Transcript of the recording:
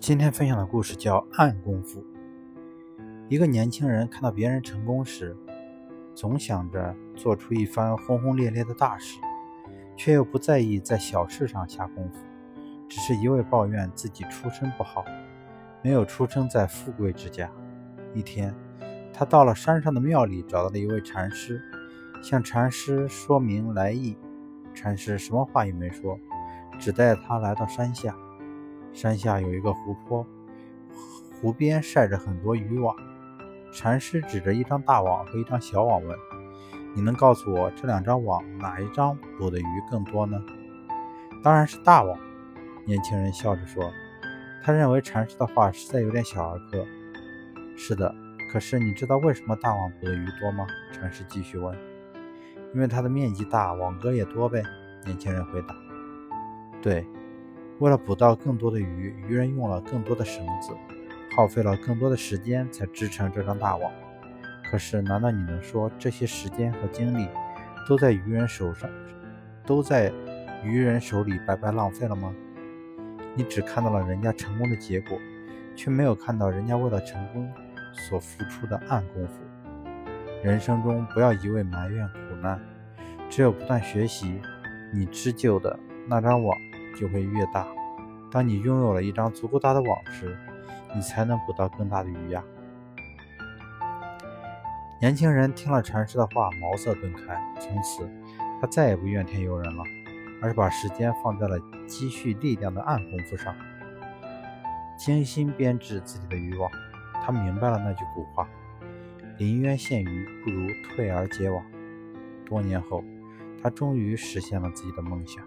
今天分享的故事叫《暗功夫》。一个年轻人看到别人成功时，总想着做出一番轰轰烈烈的大事，却又不在意在小事上下功夫，只是一味抱怨自己出身不好，没有出生在富贵之家。一天，他到了山上的庙里，找到了一位禅师，向禅师说明来意。禅师什么话也没说，只带他来到山下。山下有一个湖泊，湖边晒着很多渔网。禅师指着一张大网和一张小网问：“你能告诉我这两张网哪一张捕的鱼更多呢？”“当然是大网。”年轻人笑着说。他认为禅师的话实在有点小儿科。“是的，可是你知道为什么大网捕的鱼多吗？”禅师继续问。“因为它的面积大，网格也多呗。”年轻人回答。“对。”为了捕到更多的鱼，渔人用了更多的绳子，耗费了更多的时间才织成这张大网。可是，难道你能说这些时间和精力都在渔人手上，都在渔人手里白白浪费了吗？你只看到了人家成功的结果，却没有看到人家为了成功所付出的暗功夫。人生中不要一味埋怨苦难，只有不断学习，你织就的那张网。就会越大。当你拥有了一张足够大的网时，你才能捕到更大的鱼呀。年轻人听了禅师的话，茅塞顿开。从此，他再也不怨天尤人了，而是把时间放在了积蓄力量的暗功夫上，精心编织自己的渔网。他明白了那句古话：“临渊羡鱼，不如退而结网。”多年后，他终于实现了自己的梦想。